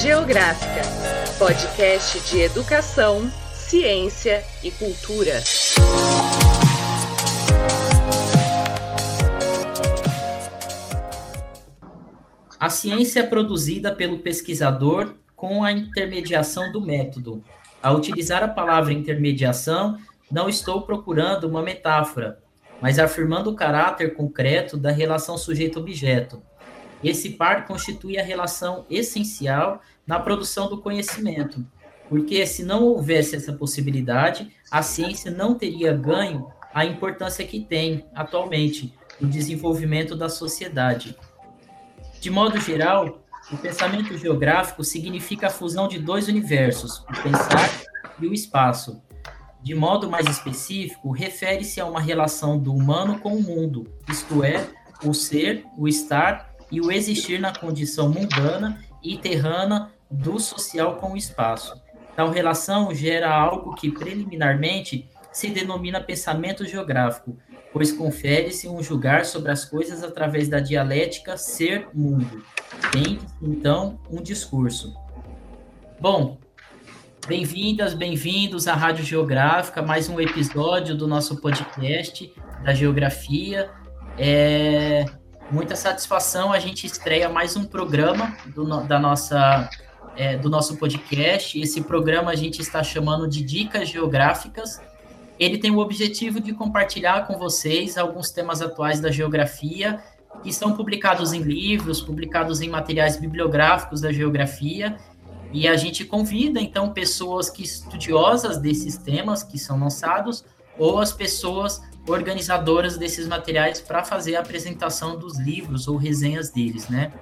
Geográfica, podcast de educação, ciência e cultura. A ciência é produzida pelo pesquisador com a intermediação do método. Ao utilizar a palavra intermediação, não estou procurando uma metáfora, mas afirmando o caráter concreto da relação sujeito-objeto. Esse par constitui a relação essencial na produção do conhecimento, porque se não houvesse essa possibilidade, a ciência não teria ganho a importância que tem atualmente no desenvolvimento da sociedade. De modo geral, o pensamento geográfico significa a fusão de dois universos, o pensar e o espaço. De modo mais específico, refere-se a uma relação do humano com o mundo, isto é, o ser, o estar e o existir na condição mundana e terrana do social com o espaço. Tal relação gera algo que preliminarmente se denomina pensamento geográfico, pois confere-se um julgar sobre as coisas através da dialética ser-mundo. Tem, então, um discurso. Bom, bem-vindas, bem-vindos à Rádio Geográfica, mais um episódio do nosso podcast da Geografia. É muita satisfação, a gente estreia mais um programa do, da nossa, é, do nosso podcast. Esse programa a gente está chamando de Dicas Geográficas, ele tem o objetivo de compartilhar com vocês alguns temas atuais da geografia que são publicados em livros, publicados em materiais bibliográficos da geografia, e a gente convida então pessoas que estudiosas desses temas que são lançados ou as pessoas organizadoras desses materiais para fazer a apresentação dos livros ou resenhas deles, né?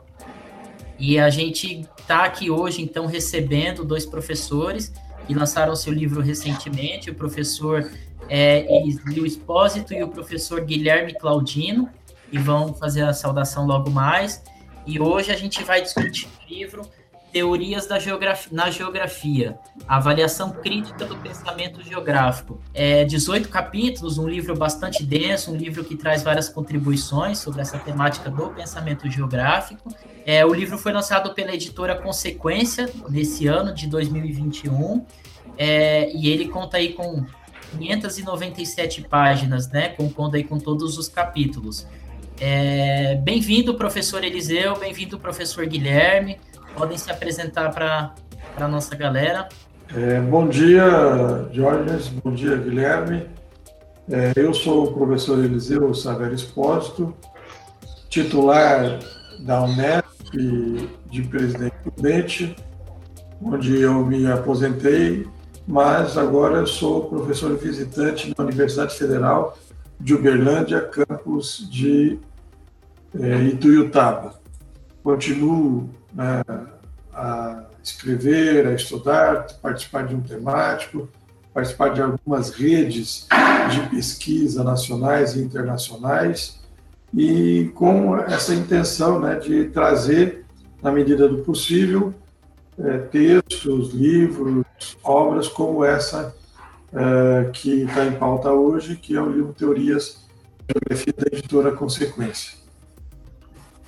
E a gente está aqui hoje então recebendo dois professores que lançaram seu livro recentemente, o professor é, o Espósito e o professor Guilherme Claudino, e vão fazer a saudação logo mais. E hoje a gente vai discutir o livro Teorias da geografia, na Geografia, avaliação crítica do pensamento geográfico. É 18 capítulos, um livro bastante denso, um livro que traz várias contribuições sobre essa temática do pensamento geográfico. É, o livro foi lançado pela editora Consequência nesse ano de 2021, é, e ele conta aí com 597 páginas, né? Compondo aí com todos os capítulos. É, bem-vindo, professor Eliseu, bem-vindo, professor Guilherme. Podem se apresentar para a nossa galera. É, bom dia, Jorge, bom dia, Guilherme. É, eu sou o professor Eliseu Saverio Espósito, titular da Unesp de Presidente Prudente, onde eu me aposentei mas agora sou professor visitante na Universidade Federal de Uberlândia, campus de é, Ituiutaba. Continuo né, a escrever, a estudar, participar de um temático, participar de algumas redes de pesquisa nacionais e internacionais, e com essa intenção né, de trazer, na medida do possível, é, textos, livros, obras como essa é, que está em pauta hoje, que é o livro Teorias Geografia da editora Consequência.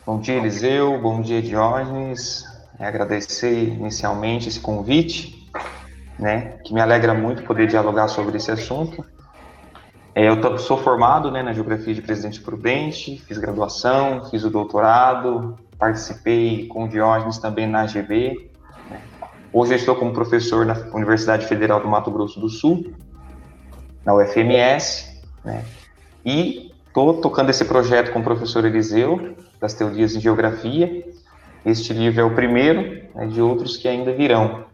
Bom dia, Eliseu. Bom dia, Diógenes. Agradecer inicialmente esse convite, né, que me alegra muito poder dialogar sobre esse assunto. É, eu sou formado né, na Geografia de Presidente Prudente, fiz graduação, fiz o doutorado, participei com Diógenes também na AGB, Hoje eu estou como professor na Universidade Federal do Mato Grosso do Sul, na UFMS, né? e estou tocando esse projeto com o professor Eliseu, das teorias em geografia. Este livro é o primeiro né, de outros que ainda virão,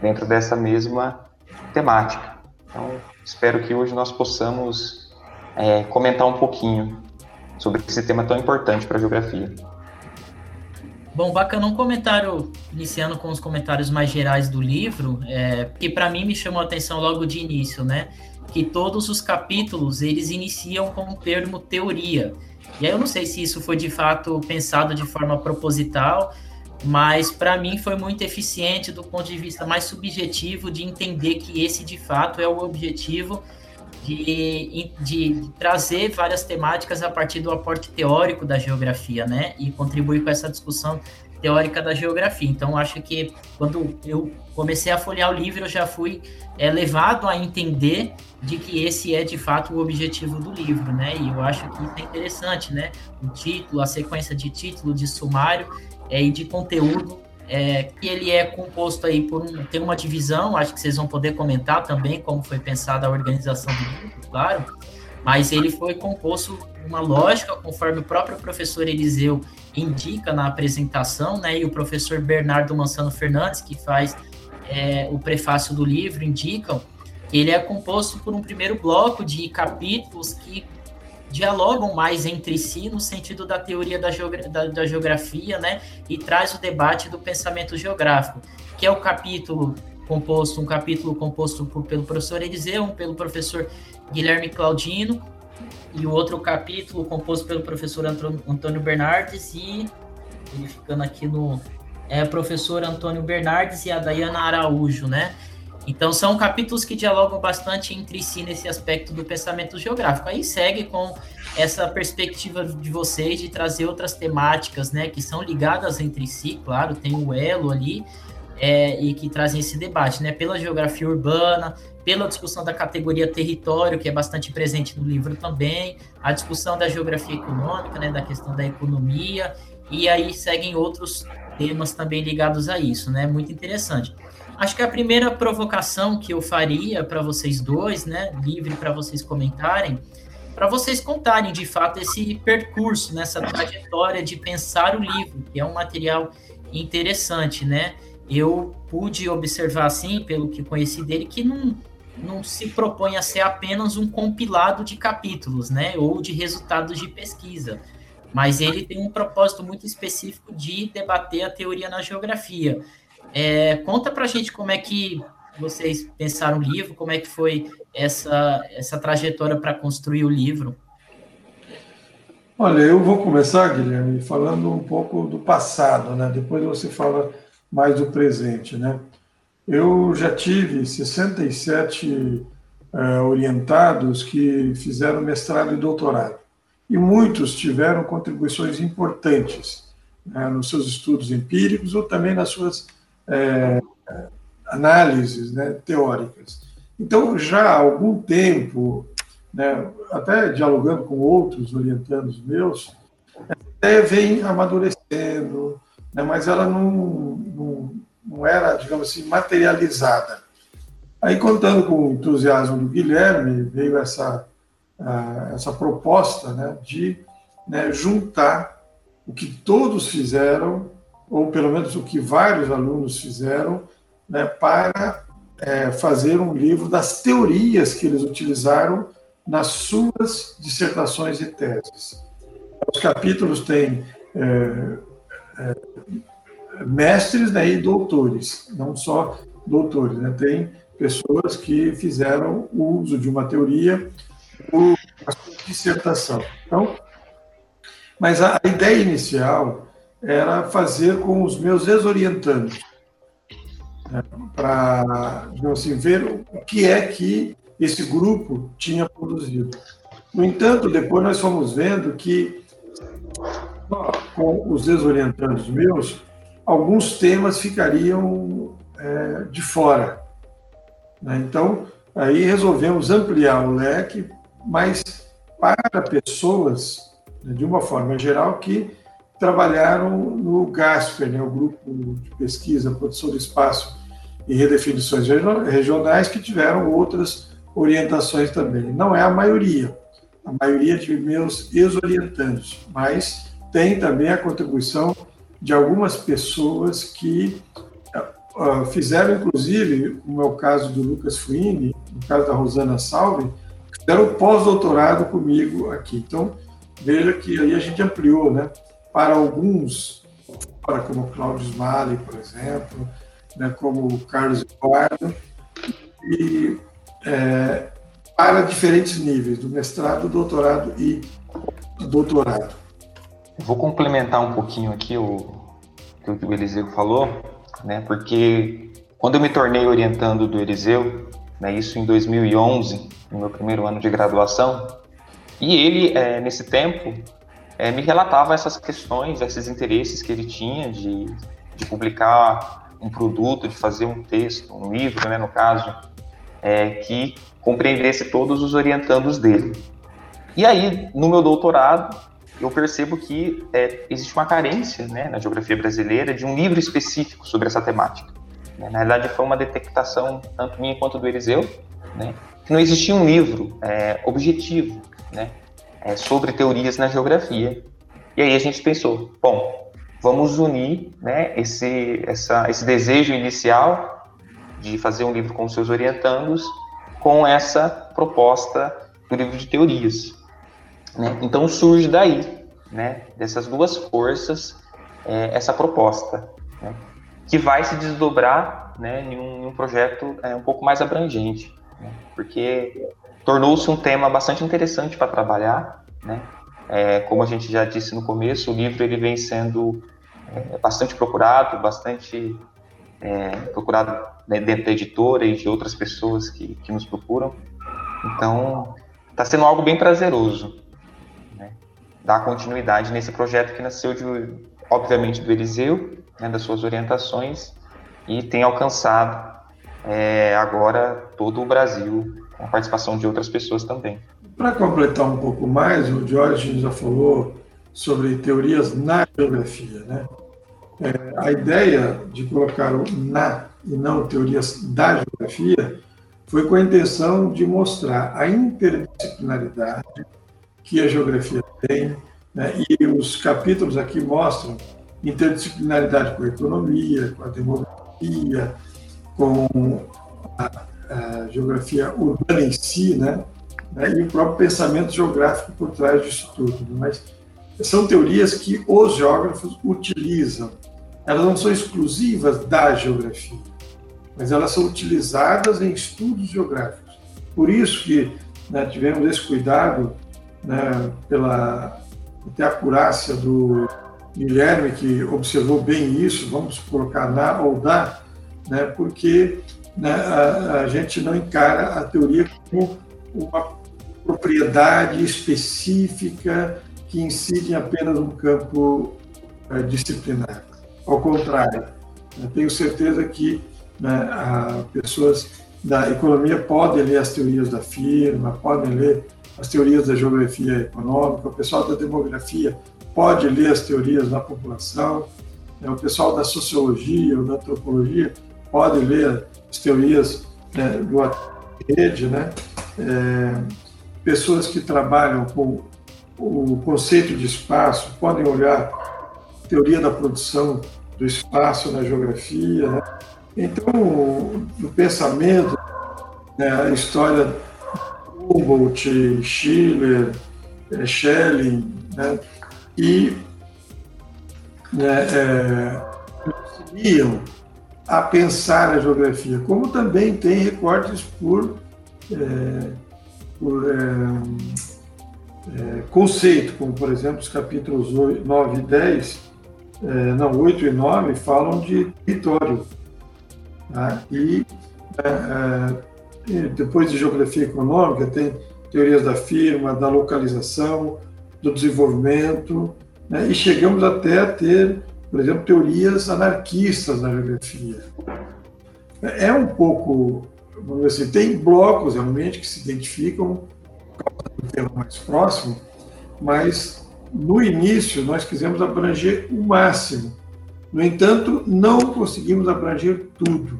dentro dessa mesma temática. Então, espero que hoje nós possamos é, comentar um pouquinho sobre esse tema tão importante para a geografia. Bom, bacana um comentário, iniciando com os comentários mais gerais do livro, é, que para mim me chamou a atenção logo de início, né? Que todos os capítulos eles iniciam com o termo teoria. E aí eu não sei se isso foi de fato pensado de forma proposital, mas para mim foi muito eficiente do ponto de vista mais subjetivo de entender que esse de fato é o objetivo de, de, trazer várias temáticas a partir do aporte teórico da geografia, né? E contribuir com essa discussão teórica da geografia. Então, acho que quando eu comecei a folhear o livro, eu já fui é, levado a entender de que esse é de fato o objetivo do livro, né? E eu acho que isso é interessante, né? O título, a sequência de título, de sumário é, e de conteúdo, é, que ele é composto aí por um, tem uma divisão, acho que vocês vão poder comentar também como foi pensada a organização do livro, claro, mas ele foi composto uma lógica, conforme o próprio professor Eliseu indica na apresentação, né? E o professor Bernardo Mansano Fernandes, que faz é, o prefácio do livro, indicam ele é composto por um primeiro bloco de capítulos que dialogam mais entre si no sentido da teoria da, geogra da, da geografia, né? E traz o debate do pensamento geográfico, que é o capítulo composto, um capítulo composto por, pelo professor Eliseu, um pelo professor Guilherme Claudino, e o outro capítulo composto pelo professor Antônio Bernardes e ele ficando aqui no é professor Antônio Bernardes e a Dayana Araújo, né? Então são capítulos que dialogam bastante entre si nesse aspecto do pensamento geográfico. Aí segue com essa perspectiva de vocês de trazer outras temáticas, né, que são ligadas entre si, claro, tem o elo ali, é, e que trazem esse debate, né, pela geografia urbana, pela discussão da categoria território, que é bastante presente no livro também, a discussão da geografia econômica, né, da questão da economia, e aí seguem outros temas também ligados a isso, né, muito interessante. Acho que a primeira provocação que eu faria para vocês dois, né, livre para vocês comentarem, para vocês contarem de fato esse percurso, nessa trajetória de pensar o livro, que é um material interessante, né? Eu pude observar assim, pelo que conheci dele, que não não se propõe a ser apenas um compilado de capítulos, né, ou de resultados de pesquisa, mas ele tem um propósito muito específico de debater a teoria na geografia. É, conta a gente como é que vocês pensaram o livro, como é que foi essa, essa trajetória para construir o livro. Olha, eu vou começar, Guilherme, falando um pouco do passado, né? Depois você fala mais do presente, né? Eu já tive 67 uh, orientados que fizeram mestrado e doutorado. E muitos tiveram contribuições importantes né, nos seus estudos empíricos ou também nas suas é, análises né, teóricas. Então, já há algum tempo, né, até dialogando com outros orientandos meus, até vem amadurecendo, né, mas ela não, não não era, digamos assim, materializada. Aí, contando com o entusiasmo do Guilherme, veio essa, essa proposta né, de né, juntar o que todos fizeram, ou pelo menos o que vários alunos fizeram, né, para é, fazer um livro das teorias que eles utilizaram nas suas dissertações e teses. Os capítulos têm é, é, mestres né, e doutores, não só doutores. Né? Tem pessoas que fizeram o uso de uma teoria a sua dissertação. Então, mas a ideia inicial era fazer com os meus ex-orientandos, né, para assim, ver o que é que esse grupo tinha produzido. No entanto, depois nós fomos vendo que, com os ex-orientandos meus, alguns temas ficariam é, de fora. Né? Então, aí resolvemos ampliar o leque, mas para pessoas, né, de uma forma geral, que trabalharam no GASPER, né, o Grupo de Pesquisa, Produção do Espaço e Redefinições Regionais, que tiveram outras orientações também. Não é a maioria, a maioria de meus ex-orientantes, mas tem também a contribuição de algumas pessoas que uh, fizeram, inclusive, no meu caso do Lucas Fuini, no caso da Rosana Salve, fizeram pós-doutorado comigo aqui. Então, veja que aí a gente ampliou, né? Para alguns, como Cláudio Smalley, por exemplo, né, como o Carlos Eduardo, e é, para diferentes níveis, do mestrado, doutorado e doutorado. Vou complementar um pouquinho aqui o que o Eliseu falou, né? Porque quando eu me tornei orientando do Eliseu, né, isso em 2011, no meu primeiro ano de graduação, e ele, é, nesse tempo, é, me relatava essas questões, esses interesses que ele tinha de, de publicar um produto, de fazer um texto, um livro, né, no caso, é, que compreendesse todos os orientandos dele. E aí, no meu doutorado, eu percebo que é, existe uma carência né, na geografia brasileira de um livro específico sobre essa temática. Na verdade, foi uma detectação, tanto minha quanto do Eliseu, né, que não existia um livro é, objetivo né, é, sobre teorias na geografia. E aí a gente pensou, bom, vamos unir né, esse, essa, esse desejo inicial de fazer um livro com seus orientandos com essa proposta do livro de teorias. Né? Então surge daí, né, dessas duas forças, é, essa proposta, né, que vai se desdobrar né, em, um, em um projeto é, um pouco mais abrangente, né, porque tornou-se um tema bastante interessante para trabalhar. Né? É, como a gente já disse no começo, o livro ele vem sendo é, bastante procurado, bastante é, procurado né, dentro da editora e de outras pessoas que, que nos procuram. Então, está sendo algo bem prazeroso dar continuidade nesse projeto que nasceu, de, obviamente, do Eliseu, né, das suas orientações, e tem alcançado é, agora todo o Brasil, com a participação de outras pessoas também. Para completar um pouco mais, o Jorge já falou sobre teorias na geografia. Né? É, a ideia de colocar o na e não teorias da geografia foi com a intenção de mostrar a interdisciplinaridade que a geografia tem, né? e os capítulos aqui mostram interdisciplinaridade com a economia, com a demografia, com a, a geografia urbana em si, né? né? e o próprio pensamento geográfico por trás disso tudo. Né? Mas são teorias que os geógrafos utilizam. Elas não são exclusivas da geografia, mas elas são utilizadas em estudos geográficos. Por isso que né, tivemos esse cuidado né, pela até acurácia do Guilherme, que observou bem isso, vamos colocar na ou da, né, porque né, a, a, gente não encara a teoria como uma propriedade específica que incide em apenas um campo é, disciplinar. Ao contrário, tenho certeza que né, pessoas da economia podem ler as teorias da firma, podem ler as teorias da geografia econômica, o pessoal da demografia pode ler as teorias da população, né, o pessoal da sociologia ou da antropologia pode ler as teorias né, do rede, né? É, pessoas que trabalham com o conceito de espaço podem olhar a teoria da produção do espaço na geografia. Né? Então, o pensamento, né, a história Humboldt, Schiller, eh, Schelling, né? e né, é, a pensar a geografia, como também tem recortes por, é, por é, é, conceito, como por exemplo os capítulos 9 e 10, é, não, 8 e 9 falam de território. Tá? E é, depois de geografia econômica, tem teorias da firma, da localização, do desenvolvimento, né? e chegamos até a ter, por exemplo, teorias anarquistas na geografia. É um pouco, vamos dizer assim, tem blocos realmente que se identificam um tema mais próximo, mas no início nós quisemos abranger o máximo. No entanto, não conseguimos abranger tudo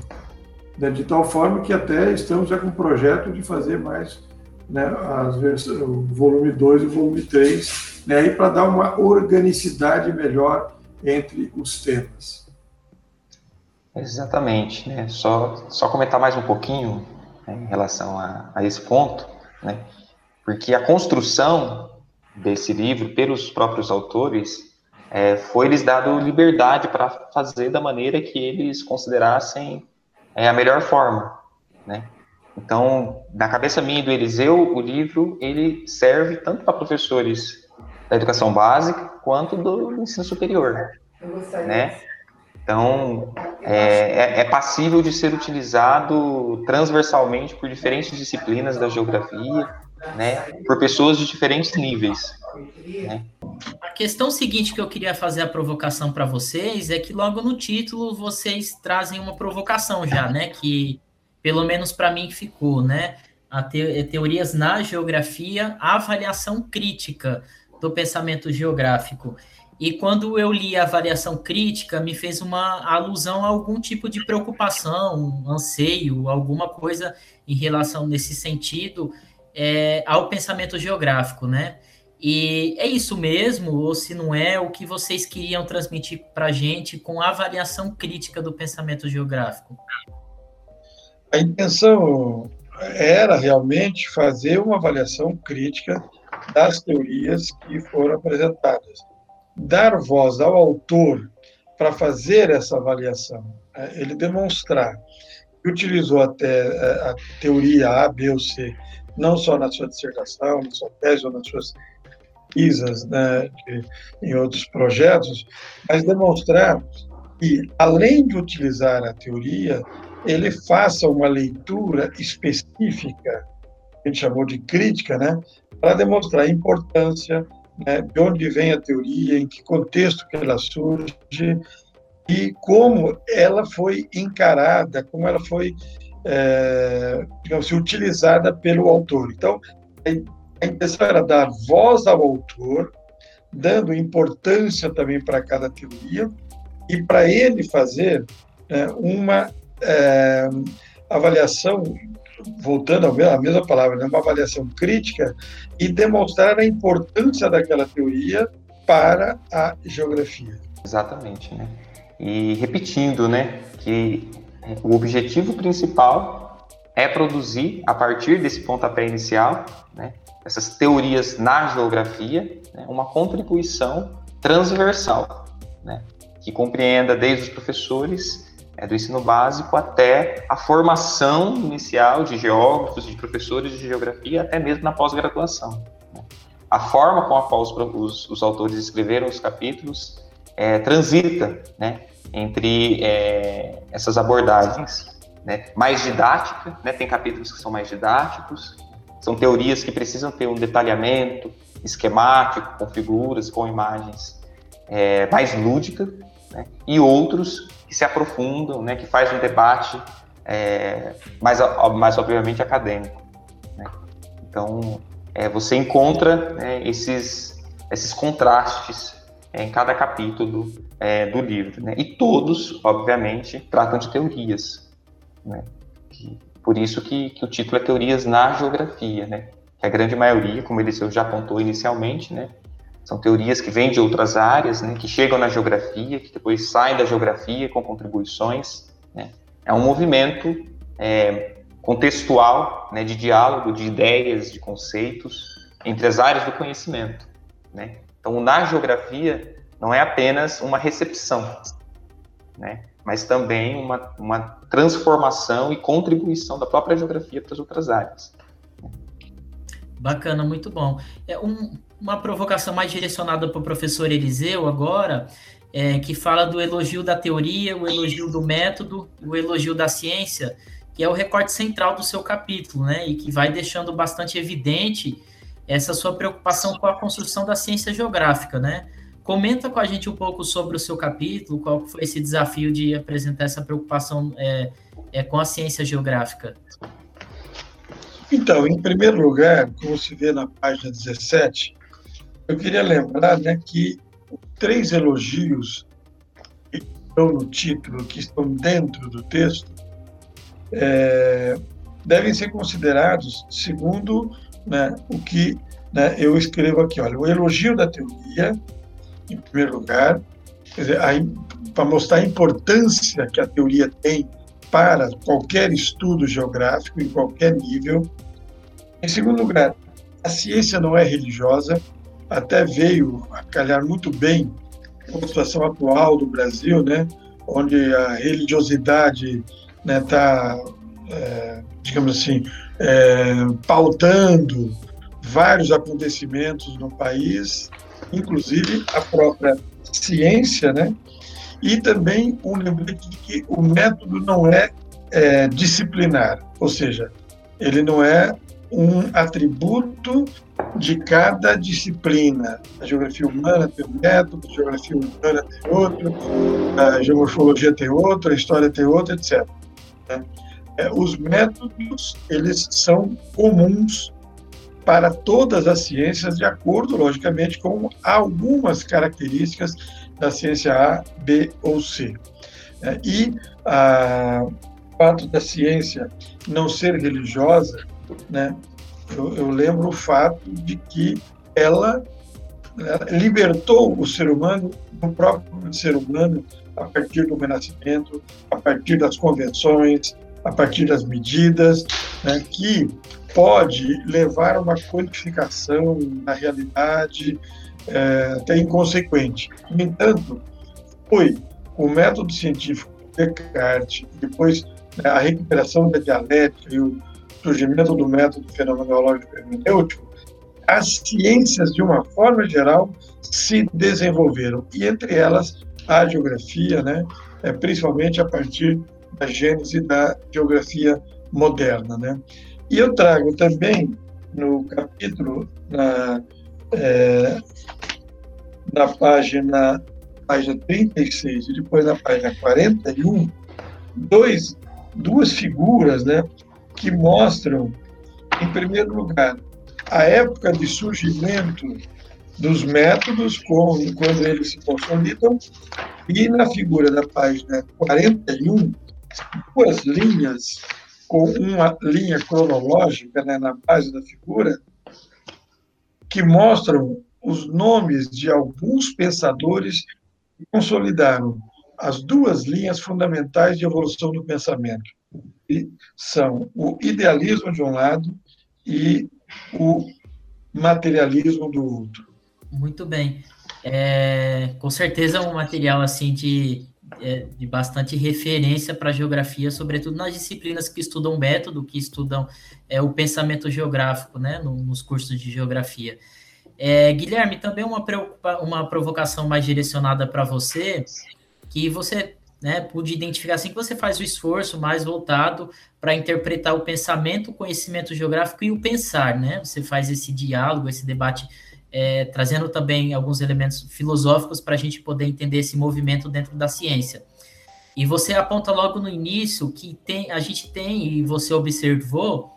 né, de tal forma que até estamos já com um projeto de fazer mais né, as versões, o volume 2 e o volume 3, né, para dar uma organicidade melhor entre os temas. Exatamente, né? Só, só comentar mais um pouquinho né, em relação a, a esse ponto, né? Porque a construção desse livro pelos próprios autores é, foi lhes dado liberdade para fazer da maneira que eles considerassem é a melhor forma, né? Então, na cabeça minha e do Eliseu, o livro ele serve tanto para professores da educação básica quanto do ensino superior, né? Então, é, é, é, passível de ser utilizado transversalmente por diferentes disciplinas da geografia, né, por pessoas de diferentes níveis. Né. A questão seguinte que eu queria fazer a provocação para vocês é que logo no título vocês trazem uma provocação já, né, que pelo menos para mim ficou, né, a te teorias na geografia, avaliação crítica do pensamento geográfico. E quando eu li a avaliação crítica, me fez uma alusão a algum tipo de preocupação, anseio, alguma coisa em relação nesse sentido é, ao pensamento geográfico, né? E é isso mesmo, ou se não é, o que vocês queriam transmitir para a gente com a avaliação crítica do pensamento geográfico? A intenção era realmente fazer uma avaliação crítica das teorias que foram apresentadas dar voz ao autor para fazer essa avaliação, né? ele demonstrar que utilizou até é, a teoria A, B ou C, não só na sua dissertação, na sua tese ou nas suas pesquisas, né, em outros projetos, mas demonstrar que, além de utilizar a teoria, ele faça uma leitura específica, que a gente chamou de crítica, né, para demonstrar a importância né, de onde vem a teoria, em que contexto que ela surge e como ela foi encarada, como ela foi, é, digamos assim, utilizada pelo autor. Então, a intenção era dar voz ao autor, dando importância também para cada teoria e para ele fazer é, uma é, avaliação voltando à mesma palavra, né, uma avaliação crítica e demonstrar a importância daquela teoria para a geografia. Exatamente, né? E repetindo, né, que o objetivo principal é produzir, a partir desse pontapé inicial, né, essas teorias na geografia, né, uma contribuição transversal, né, que compreenda desde os professores é, do ensino básico até a formação inicial de geógrafos, de professores de geografia, até mesmo na pós-graduação. Né? A forma com a qual os, os, os autores escreveram os capítulos é, transita né, entre é, essas abordagens. Né? Mais didática, né? tem capítulos que são mais didáticos, são teorias que precisam ter um detalhamento esquemático, com figuras, com imagens é, mais lúdica, né? e outros que se aprofundam, né, que faz um debate é, mais, mais obviamente acadêmico. Né? Então, é, você encontra né, esses, esses contrastes é, em cada capítulo é, do livro. Né? E todos, obviamente, tratam de teorias. Né? por isso que, que, o título é Teorias na Geografia. Né? Que a grande maioria, como ele já apontou inicialmente, né, são teorias que vêm de outras áreas, né, que chegam na geografia, que depois saem da geografia com contribuições. Né. É um movimento é, contextual, né, de diálogo, de ideias, de conceitos entre as áreas do conhecimento. Né. Então, na geografia, não é apenas uma recepção, né, mas também uma, uma transformação e contribuição da própria geografia para as outras áreas. Bacana, muito bom. É um, uma provocação mais direcionada para o professor Eliseu agora, é, que fala do elogio da teoria, o elogio do método, o elogio da ciência, que é o recorte central do seu capítulo, né? E que vai deixando bastante evidente essa sua preocupação com a construção da ciência geográfica, né? Comenta com a gente um pouco sobre o seu capítulo, qual foi esse desafio de apresentar essa preocupação é, é, com a ciência geográfica. Então, em primeiro lugar, como se vê na página 17, eu queria lembrar né, que três elogios que estão no título, que estão dentro do texto, é, devem ser considerados segundo né, o que né, eu escrevo aqui. Olha, o elogio da teoria, em primeiro lugar, para mostrar a importância que a teoria tem para qualquer estudo geográfico, em qualquer nível. Em segundo lugar, a ciência não é religiosa, até veio a calhar muito bem com a situação atual do Brasil, né, onde a religiosidade está, né, tá, é, digamos assim, é, pautando vários acontecimentos no país, inclusive a própria ciência, né? E também um lembrete de que o método não é, é disciplinar, ou seja, ele não é um atributo de cada disciplina. A geografia humana tem um método, a geografia humana tem outro, a geomorfologia tem outro, a história tem outro, etc. Né? É, os métodos eles são comuns para todas as ciências, de acordo, logicamente, com algumas características da ciência A, B ou C. É, e a, o fato da ciência não ser religiosa, né, eu, eu lembro o fato de que ela né, libertou o ser humano do próprio ser humano a partir do renascimento, a partir das convenções, a partir das medidas, né, que pode levar a uma quantificação na realidade é, até inconsequente. No entanto, foi o método científico Descartes, depois né, a recuperação da dialética e o surgimento do método fenomenológico hermenêutico, as ciências, de uma forma geral, se desenvolveram, e entre elas a geografia, né, é, principalmente a partir da gênese da geografia moderna. Né? E eu trago também no capítulo, na, é, na página, página 36 e depois na página 41, dois, duas figuras né, que mostram, em primeiro lugar, a época de surgimento dos métodos, com, quando eles se consolidam, e na figura da página 41, duas linhas com uma linha cronológica né, na base da figura, que mostram os nomes de alguns pensadores que consolidaram as duas linhas fundamentais de evolução do pensamento. E são o idealismo de um lado e o materialismo do outro. Muito bem. É, com certeza um material assim de de bastante referência para a geografia, sobretudo nas disciplinas que estudam método, que estudam é, o pensamento geográfico, né, no, nos cursos de geografia. É, Guilherme, também uma, uma provocação mais direcionada para você, que você né, pude identificar assim que você faz o esforço mais voltado para interpretar o pensamento, o conhecimento geográfico e o pensar, né? Você faz esse diálogo, esse debate é, trazendo também alguns elementos filosóficos para a gente poder entender esse movimento dentro da ciência. E você aponta logo no início que tem, a gente tem, e você observou,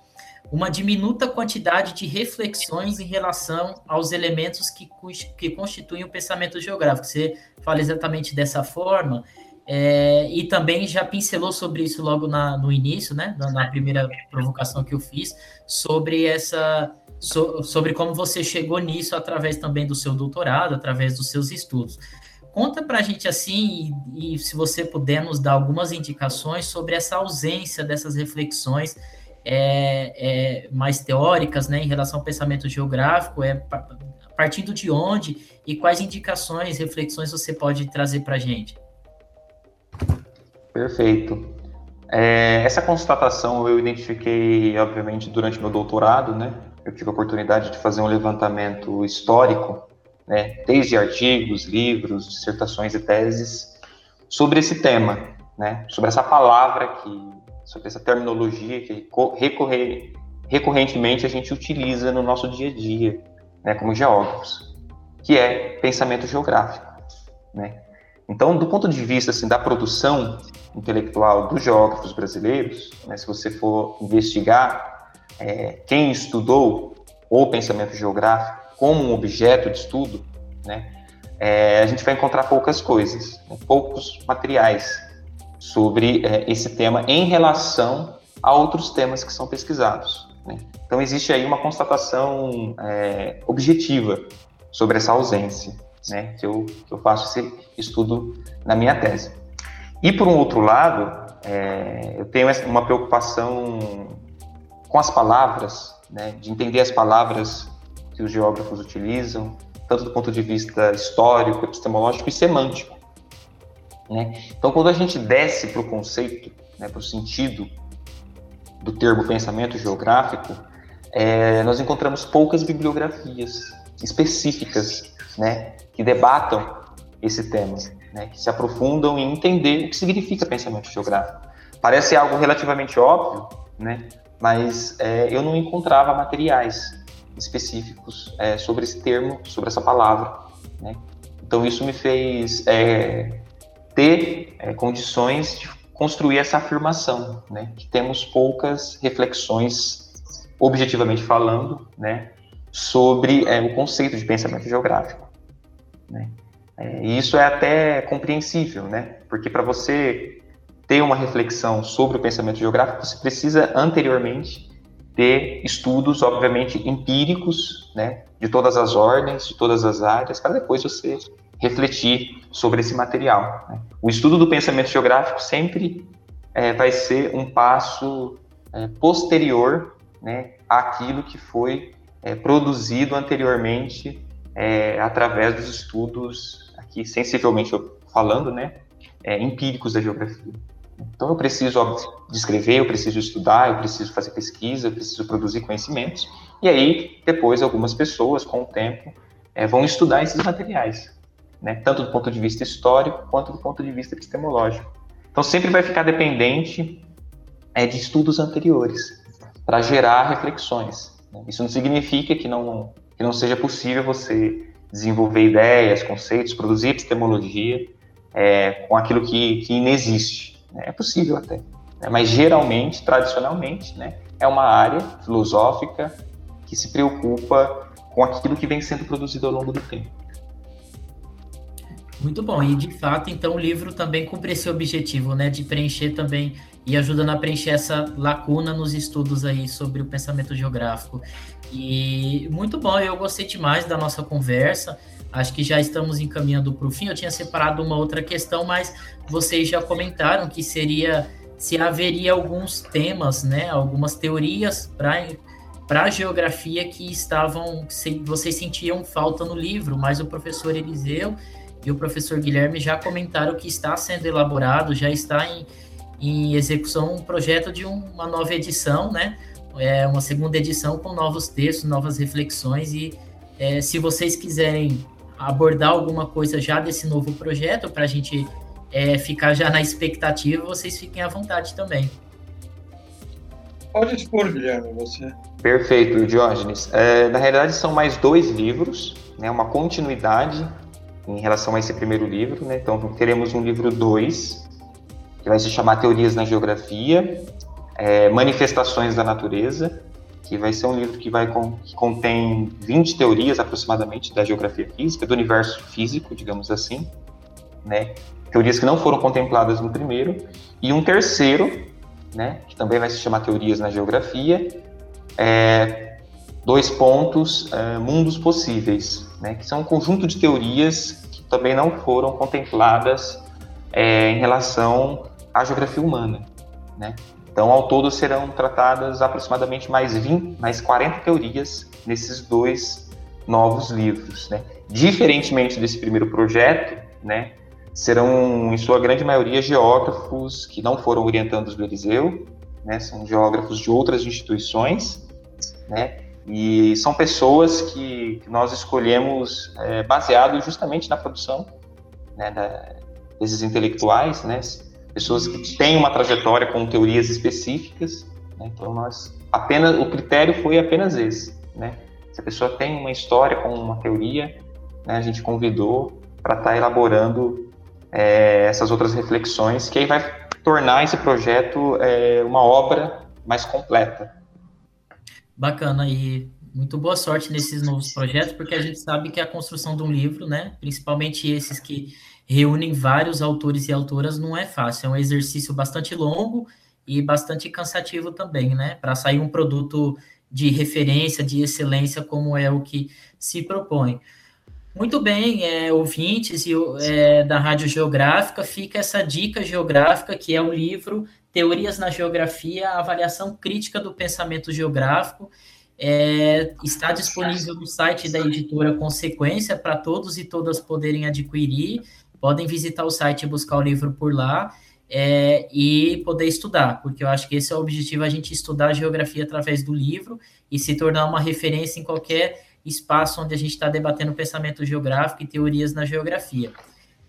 uma diminuta quantidade de reflexões em relação aos elementos que, que constituem o pensamento geográfico. Você fala exatamente dessa forma, é, e também já pincelou sobre isso logo na, no início, né, na, na primeira provocação que eu fiz, sobre essa so, sobre como você chegou nisso através também do seu doutorado, através dos seus estudos. Conta para a gente assim, e, e, se você puder nos dar algumas indicações sobre essa ausência dessas reflexões é, é, mais teóricas né, em relação ao pensamento geográfico, é, partindo de onde e quais indicações, reflexões você pode trazer para a gente? Perfeito. É, essa constatação eu identifiquei, obviamente, durante meu doutorado, né? Eu tive a oportunidade de fazer um levantamento histórico, né, desde artigos, livros, dissertações e teses sobre esse tema, né, sobre essa palavra que, sobre essa terminologia que recorre, recorrentemente a gente utiliza no nosso dia a dia, né, como geógrafos, que é pensamento geográfico, né. Então, do ponto de vista assim, da produção intelectual dos geógrafos brasileiros, né, se você for investigar é, quem estudou o pensamento geográfico como um objeto de estudo, né, é, a gente vai encontrar poucas coisas, né, poucos materiais sobre é, esse tema em relação a outros temas que são pesquisados. Né? Então, existe aí uma constatação é, objetiva sobre essa ausência, né, que, eu, que eu faço esse estudo na minha tese. E, por um outro lado, é, eu tenho uma preocupação com as palavras, né, de entender as palavras que os geógrafos utilizam, tanto do ponto de vista histórico, epistemológico e semântico. Né? Então, quando a gente desce para o conceito, né, para o sentido do termo pensamento geográfico, é, nós encontramos poucas bibliografias específicas né, que debatam esse tema. né, que se aprofundam em entender o que significa pensamento geográfico. Parece algo relativamente óbvio, né, mas é, eu não encontrava materiais específicos é, sobre esse termo, sobre essa palavra. Né? Então isso me fez é, ter é, condições de construir essa afirmação, né? que temos poucas reflexões, objetivamente falando, né? sobre é, o conceito de pensamento geográfico. Né? É, e isso é até compreensível, né? porque para você ter uma reflexão sobre o pensamento geográfico, você precisa anteriormente ter estudos, obviamente, empíricos, né, de todas as ordens, de todas as áreas, para depois você refletir sobre esse material. Né. O estudo do pensamento geográfico sempre é, vai ser um passo é, posterior né, àquilo que foi é, produzido anteriormente é, através dos estudos, aqui sensivelmente falando, né, é, empíricos da geografia. Então eu preciso óbvio, descrever, eu preciso estudar, eu preciso fazer pesquisa, eu preciso produzir conhecimentos. E aí, depois, algumas pessoas, com o tempo, é, vão estudar esses materiais, né? tanto do ponto de vista histórico quanto do ponto de vista epistemológico. Então sempre vai ficar dependente é, de estudos anteriores para gerar reflexões. Né? Isso não significa que não, que não seja possível você desenvolver ideias, conceitos, produzir epistemologia é, com aquilo que, que inexiste. É possível até. Né? Mas geralmente, tradicionalmente, né, é uma área filosófica que se preocupa com aquilo que vem sendo produzido ao longo do tempo. Muito bom, e de fato, então o livro também cumpre esse objetivo, né, de preencher também e ajudando a preencher essa lacuna nos estudos aí sobre o pensamento geográfico. E muito bom, eu gostei demais da nossa conversa. Acho que já estamos encaminhando para o fim. Eu tinha separado uma outra questão, mas vocês já comentaram que seria se haveria alguns temas, né, algumas teorias para para a geografia que estavam vocês sentiam falta no livro, mas o professor Eliseu e o professor Guilherme já comentaram que está sendo elaborado, já está em, em execução um projeto de uma nova edição, né? É uma segunda edição com novos textos, novas reflexões e é, se vocês quiserem abordar alguma coisa já desse novo projeto para a gente é, ficar já na expectativa, vocês fiquem à vontade também. Pode expor, Guilherme, você. Perfeito, Diógenes. É, na realidade, são mais dois livros, né, uma continuidade em relação a esse primeiro livro. Né? Então, teremos um livro 2, que vai se chamar Teorias na Geografia, é, Manifestações da Natureza, que vai ser um livro que, vai com, que contém 20 teorias aproximadamente da geografia física, do universo físico, digamos assim, né? Teorias que não foram contempladas no primeiro, e um terceiro, né, que também vai se chamar Teorias na Geografia, é, dois pontos, é, mundos possíveis, né, que são um conjunto de teorias que também não foram contempladas é, em relação à geografia humana, né? Então, ao todo serão tratadas aproximadamente mais 20, mais 40 teorias nesses dois novos livros, né? Diferentemente desse primeiro projeto, né, serão em sua grande maioria geógrafos que não foram orientandos do Eliseu, né, são geógrafos de outras instituições, né, e são pessoas que, que nós escolhemos é, baseado justamente na produção né, da, desses intelectuais, né, pessoas que têm uma trajetória com teorias específicas. Né? Então, nós apenas o critério foi apenas esse. Né? Se a pessoa tem uma história com uma teoria, né, a gente convidou para estar tá elaborando é, essas outras reflexões, que aí vai tornar esse projeto é, uma obra mais completa. Bacana e muito boa sorte nesses novos projetos, porque a gente sabe que a construção de um livro, né, principalmente esses que reúnem vários autores e autoras, não é fácil. É um exercício bastante longo e bastante cansativo também, né? Para sair um produto de referência, de excelência, como é o que se propõe. Muito bem, é, ouvintes e, é, da Rádio Geográfica, fica essa dica geográfica, que é o livro Teorias na Geografia, Avaliação Crítica do Pensamento Geográfico. É, está disponível no site da editora Consequência para todos e todas poderem adquirir podem visitar o site e buscar o livro por lá é, e poder estudar, porque eu acho que esse é o objetivo, a gente estudar a geografia através do livro e se tornar uma referência em qualquer espaço onde a gente está debatendo pensamento geográfico e teorias na geografia.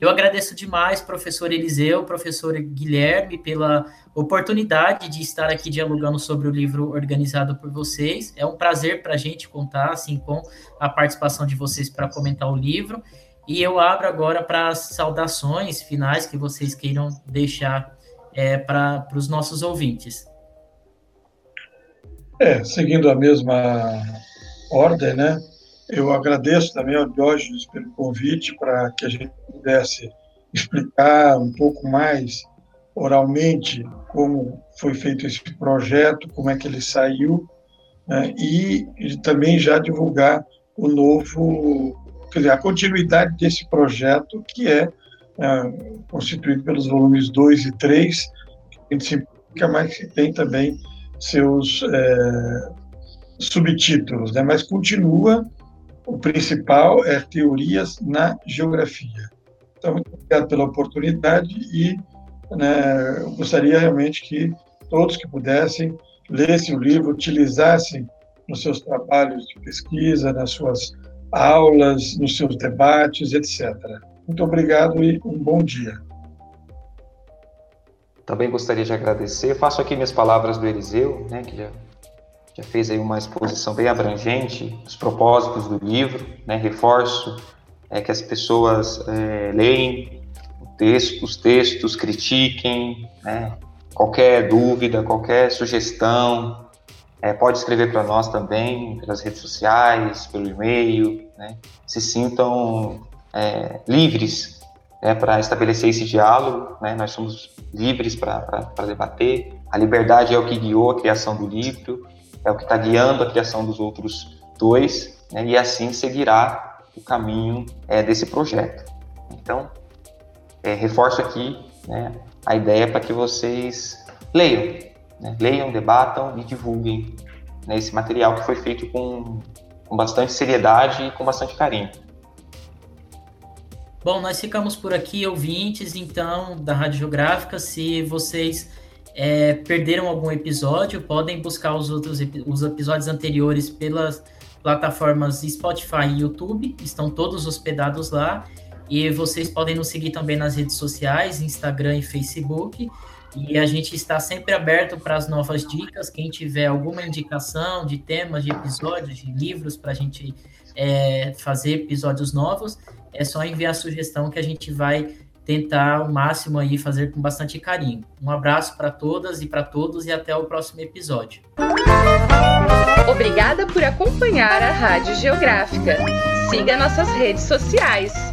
Eu agradeço demais, professor Eliseu, professor Guilherme, pela oportunidade de estar aqui dialogando sobre o livro organizado por vocês. É um prazer para a gente contar assim com a participação de vocês para comentar o livro. E eu abro agora para saudações finais que vocês queiram deixar é, para os nossos ouvintes. É, seguindo a mesma ordem, né? Eu agradeço também ao Diógenes pelo convite para que a gente pudesse explicar um pouco mais oralmente como foi feito esse projeto, como é que ele saiu, né? e, e também já divulgar o novo, quer dizer, a continuidade desse projeto, que é, é constituído pelos volumes 2 e 3, que simplifica, mas que tem também seus é, subtítulos, né? mas continua o principal é teorias na geografia. Então, muito obrigado pela oportunidade e né, eu gostaria realmente que todos que pudessem lessem o livro, utilizassem nos seus trabalhos de pesquisa, nas suas aulas, nos seus debates, etc. Muito obrigado e um bom dia. Também gostaria de agradecer. Faço aqui minhas palavras do Eliseu, né, que já já fez aí uma exposição bem abrangente dos propósitos do livro, né? Reforço é, que as pessoas é, leem texto, os textos, critiquem, né? Qualquer dúvida, qualquer sugestão, é, pode escrever para nós também pelas redes sociais, pelo e-mail, né? Se sintam é, livres né, para estabelecer esse diálogo, né? Nós somos livres para debater. A liberdade é o que guiou a criação do livro é o que está guiando a criação dos outros dois, né, e assim seguirá o caminho é, desse projeto. Então, é, reforço aqui né, a ideia para que vocês leiam, né, leiam, debatam e divulguem né, esse material que foi feito com, com bastante seriedade e com bastante carinho. Bom, nós ficamos por aqui, ouvintes, então, da Rádio Geográfica. Se vocês é, perderam algum episódio, podem buscar os outros os episódios anteriores pelas plataformas Spotify e YouTube, estão todos hospedados lá. E vocês podem nos seguir também nas redes sociais, Instagram e Facebook. E a gente está sempre aberto para as novas dicas. Quem tiver alguma indicação de temas, de episódios, de livros para a gente é, fazer episódios novos, é só enviar a sugestão que a gente vai tentar o máximo aí fazer com bastante carinho. Um abraço para todas e para todos e até o próximo episódio. Obrigada por acompanhar a Rádio Geográfica. Siga nossas redes sociais.